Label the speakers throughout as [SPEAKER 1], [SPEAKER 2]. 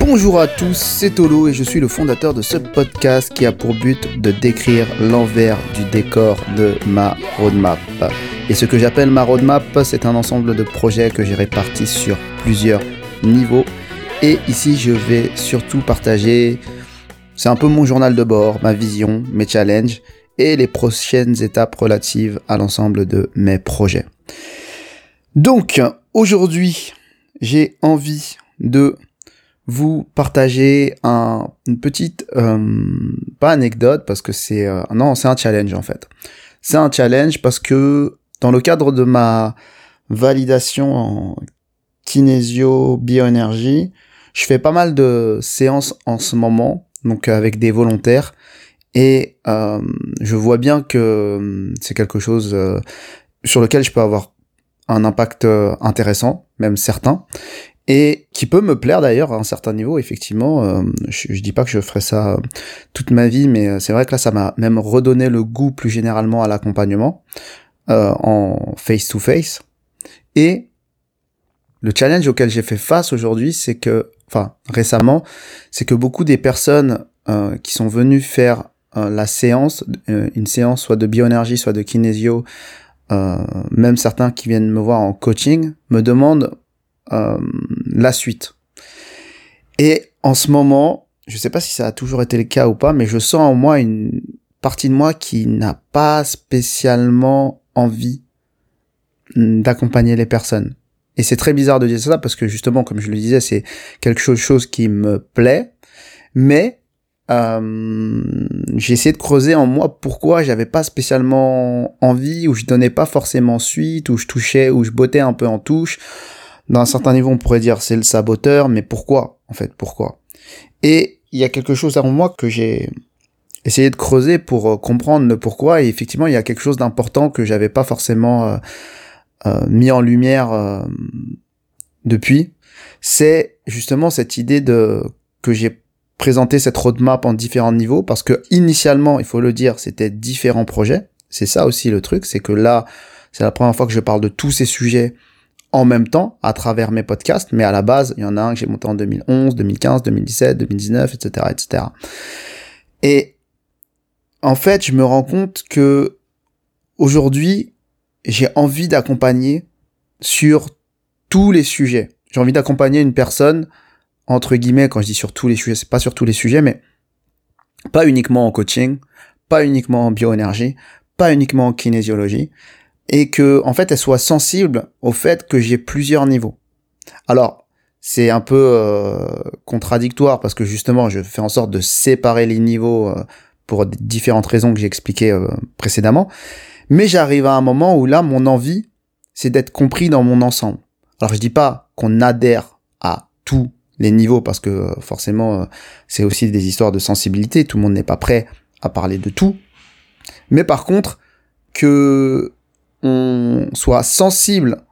[SPEAKER 1] Bonjour à tous, c'est Tolo et je suis le fondateur de ce podcast qui a pour but de décrire l'envers du décor de ma roadmap. Et ce que j'appelle ma roadmap, c'est un ensemble de projets que j'ai répartis sur plusieurs niveaux. Et ici, je vais surtout partager, c'est un peu mon journal de bord, ma vision, mes challenges et les prochaines étapes relatives à l'ensemble de mes projets. Donc, aujourd'hui, j'ai envie de vous partager un, une petite, euh, pas anecdote parce que c'est, euh, non, c'est un challenge en fait. C'est un challenge parce que dans le cadre de ma validation en kinésio-bioénergie, je fais pas mal de séances en ce moment, donc avec des volontaires, et euh, je vois bien que c'est quelque chose sur lequel je peux avoir un impact intéressant, même certain et qui peut me plaire d'ailleurs à un certain niveau effectivement euh, je, dis pas que je ferai ça euh, toute ma vie mais euh, c'est vrai que là ça m'a même redonné le goût plus généralement à l'accompagnement euh, en face to face et le challenge auquel j'ai fait face aujourd'hui c'est que enfin récemment c'est que beaucoup des personnes euh, qui sont venues faire la séance une séance soit de bioénergie soit de kinésio même certains qui viennent me voir en coaching me demandent euh, la suite. Et en ce moment, je sais pas si ça a toujours été le cas ou pas, mais je sens en moi une partie de moi qui n'a pas spécialement envie d'accompagner les personnes. Et c'est très bizarre de dire ça parce que justement, comme je le disais, c'est quelque chose qui me plaît, mais euh, j'ai essayé de creuser en moi pourquoi j'avais pas spécialement envie, ou je donnais pas forcément suite, ou je touchais, ou je bottais un peu en touche, d'un certain niveau, on pourrait dire c'est le saboteur, mais pourquoi en fait Pourquoi? Et il y a quelque chose en moi que j'ai essayé de creuser pour euh, comprendre le pourquoi. Et effectivement, il y a quelque chose d'important que j'avais pas forcément euh, euh, mis en lumière depuis. C'est justement cette idée de que j'ai présenté cette roadmap en différents niveaux parce que initialement, il faut le dire, c'était différents projets. C'est ça aussi le truc, c'est que là, c'est la première fois que je parle de tous ces sujets en même temps à travers mes podcasts, mais à la base, il y en a un que j'ai monté en 2011, 2015, 2017, 2019, etc., etc. Et en fait, je me rends compte que aujourd'hui, j'ai envie d'accompagner sur tous les sujets. J'ai envie d'accompagner une personne, entre guillemets, quand je dis sur tous les sujets, c'est pas sur tous les sujets, mais pas uniquement en coaching, pas uniquement en bioénergie, pas uniquement en kinésiologie, et que en fait elle soit sensible au fait que j'ai plusieurs niveaux. Alors c'est un peu euh, contradictoire parce que justement je fais en sorte de séparer les niveaux euh, pour différentes raisons que j'ai expliquées euh, précédemment, mais j'arrive à un moment où là mon envie c'est d'être compris dans mon ensemble. Alors je dis pas qu'on adhère à tous les niveaux parce que forcément c'est aussi des histoires de sensibilité, tout le monde n'est pas prêt à parler de tout. Mais par contre que on soit sensible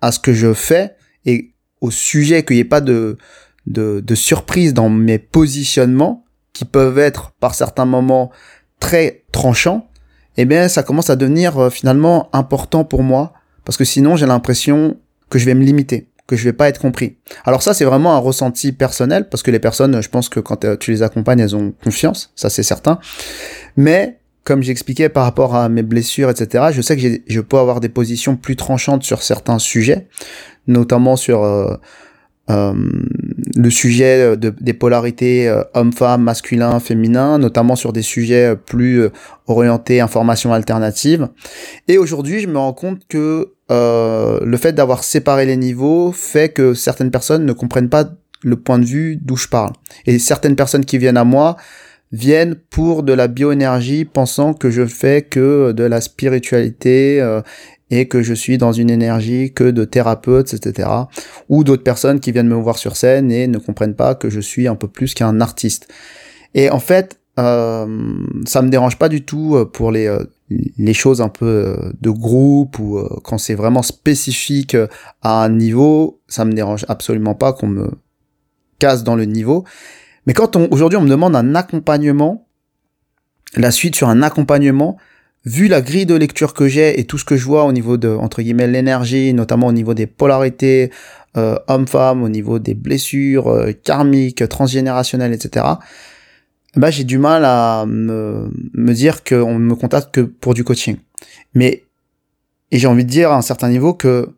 [SPEAKER 1] à ce que je fais et au sujet qu'il n'y ait pas de, de, de surprise dans mes positionnements qui peuvent être par certains moments très tranchants, eh bien ça commence à devenir euh, finalement important pour moi. Parce que sinon j'ai l'impression que je vais me limiter, que je vais pas être compris. Alors ça c'est vraiment un ressenti personnel parce que les personnes, je pense que quand euh, tu les accompagnes, elles ont confiance, ça c'est certain. Mais comme j'expliquais par rapport à mes blessures, etc., je sais que je peux avoir des positions plus tranchantes sur certains sujets, notamment sur euh, euh, le sujet de, des polarités euh, homme-femme, masculin, féminin, notamment sur des sujets plus euh, orientés information alternative. Et aujourd'hui, je me rends compte que euh, le fait d'avoir séparé les niveaux fait que certaines personnes ne comprennent pas le point de vue d'où je parle. Et certaines personnes qui viennent à moi viennent pour de la bioénergie pensant que je fais que de la spiritualité euh, et que je suis dans une énergie que de thérapeute, etc. Ou d'autres personnes qui viennent me voir sur scène et ne comprennent pas que je suis un peu plus qu'un artiste. Et en fait, euh, ça me dérange pas du tout euh, pour les euh, les choses un peu de groupe ou quand c'est vraiment spécifique à un niveau, ça me dérange absolument pas qu'on me casse dans le niveau. Mais quand aujourd'hui on me demande un accompagnement, la suite sur un accompagnement, vu la grille de lecture que j'ai et tout ce que je vois au niveau de entre guillemets l'énergie, notamment au niveau des polarités euh, homme-femme, au niveau des blessures euh, karmiques, transgénérationnelles, etc. Bah j'ai du mal à me, me dire qu'on me contacte que pour du coaching. Mais et j'ai envie de dire à un certain niveau que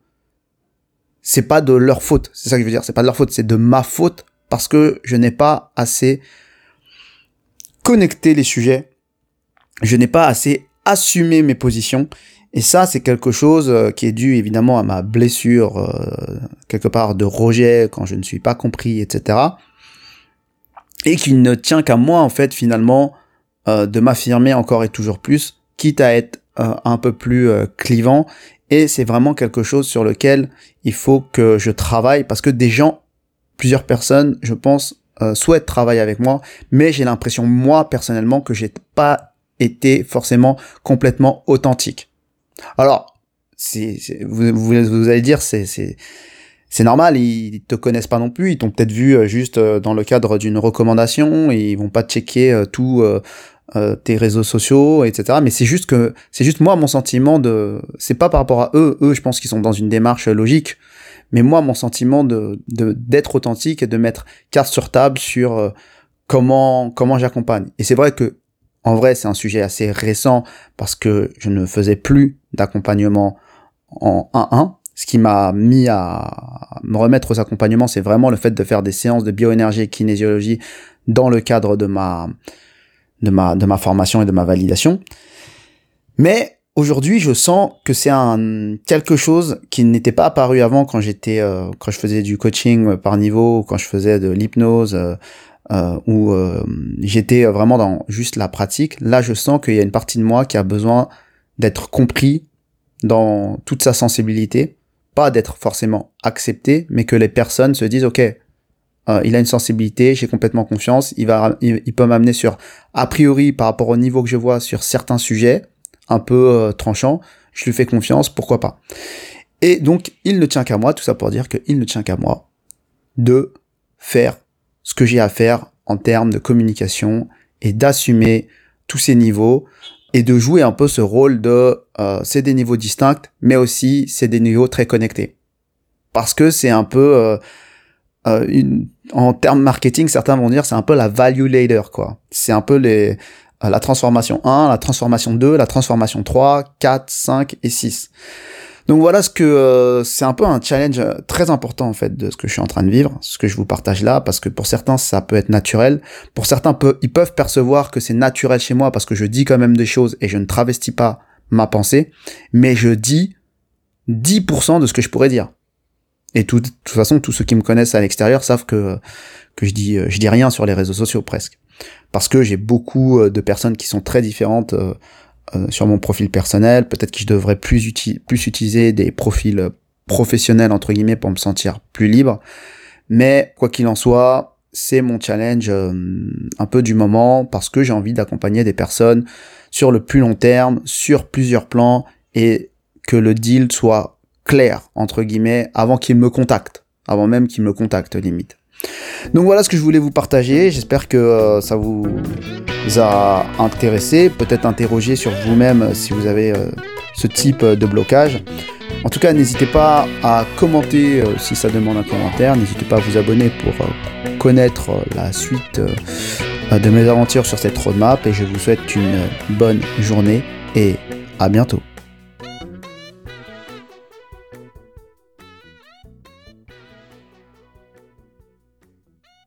[SPEAKER 1] c'est pas de leur faute. C'est ça que je veux dire. C'est pas de leur faute, c'est de ma faute parce que je n'ai pas assez connecté les sujets. Je n'ai pas assez assumé mes positions. Et ça, c'est quelque chose euh, qui est dû évidemment à ma blessure, euh, quelque part de rejet quand je ne suis pas compris, etc. Et qui ne tient qu'à moi, en fait, finalement, euh, de m'affirmer encore et toujours plus, quitte à être un peu plus clivant. Et c'est vraiment quelque chose sur lequel il faut que je travaille parce que des gens, plusieurs personnes, je pense, souhaitent travailler avec moi, mais j'ai l'impression, moi, personnellement, que j'ai pas été forcément complètement authentique. Alors, c'est, vous, vous, allez dire, c'est, c'est, normal, ils te connaissent pas non plus, ils t'ont peut-être vu euh, juste euh, dans le cadre d'une recommandation, ils vont pas checker euh, tous tes réseaux sociaux, etc. Mais c'est juste que, c'est juste moi mon sentiment de, c'est pas par rapport à eux, eux je pense qu'ils sont dans une démarche logique, mais moi mon sentiment de, de d'être authentique et de mettre carte sur table sur comment comment j'accompagne. Et c'est vrai que en vrai, c'est un sujet assez récent parce que je ne faisais plus d'accompagnement en 1-1. Ce qui m'a mis à me remettre aux accompagnements, c'est vraiment le fait de faire des séances de bioénergie et kinésiologie dans le cadre de ma, de ma, de ma formation et de ma validation. Mais aujourd'hui, je sens que c'est un quelque chose qui n'était pas apparu avant quand j'étais, euh, quand je faisais du coaching par niveau, quand je faisais de l'hypnose, euh, euh, où euh, j'étais vraiment dans juste la pratique, là je sens qu'il y a une partie de moi qui a besoin d'être compris dans toute sa sensibilité, pas d'être forcément accepté, mais que les personnes se disent ok, euh, il a une sensibilité, j'ai complètement confiance, il va, il, peut m'amener sur a priori par rapport au niveau que je vois sur certains sujets un peu euh, tranchants, je lui fais confiance, pourquoi pas. Et donc il ne tient qu'à moi, tout ça pour dire qu'il ne tient qu'à moi de faire ce que j'ai à faire en termes de communication et d'assumer tous ces niveaux et de jouer un peu ce rôle de euh, c'est des niveaux distincts mais aussi c'est des niveaux très connectés. Parce que c'est un peu euh, euh, une, en termes marketing certains vont dire c'est un peu la value ladder quoi. C'est un peu les la transformation 1 la transformation 2 la transformation 3 4 5 et 6 donc voilà ce que euh, c'est un peu un challenge euh, très important en fait de ce que je suis en train de vivre, ce que je vous partage là, parce que pour certains ça peut être naturel, pour certains ils peuvent percevoir que c'est naturel chez moi parce que je dis quand même des choses et je ne travestis pas ma pensée, mais je dis 10% de ce que je pourrais dire. Et de toute façon, tous ceux qui me connaissent à l'extérieur savent que que je dis je dis rien sur les réseaux sociaux presque, parce que j'ai beaucoup euh, de personnes qui sont très différentes euh, sur mon profil personnel. Peut-être que je devrais plus, plus utiliser des profils professionnels, entre guillemets, pour me sentir plus libre. Mais quoi qu'il en soit, c'est mon challenge euh, un peu du moment parce que j'ai envie d'accompagner des personnes sur le plus long terme, sur plusieurs plans et que le deal soit clair, entre guillemets, avant qu'ils me contactent, avant même qu'ils me contactent limite. Donc voilà ce que je voulais vous partager. J'espère que euh, ça vous a intéressé, peut-être interrogé sur vous-même euh, si vous avez euh, ce type de blocage. En tout cas, n'hésitez pas à commenter si ça demande un commentaire. N'hésitez pas à vous abonner pour connaître la suite de mes aventures sur cette roadmap. Et je vous souhaite une bonne journée et à bientôt.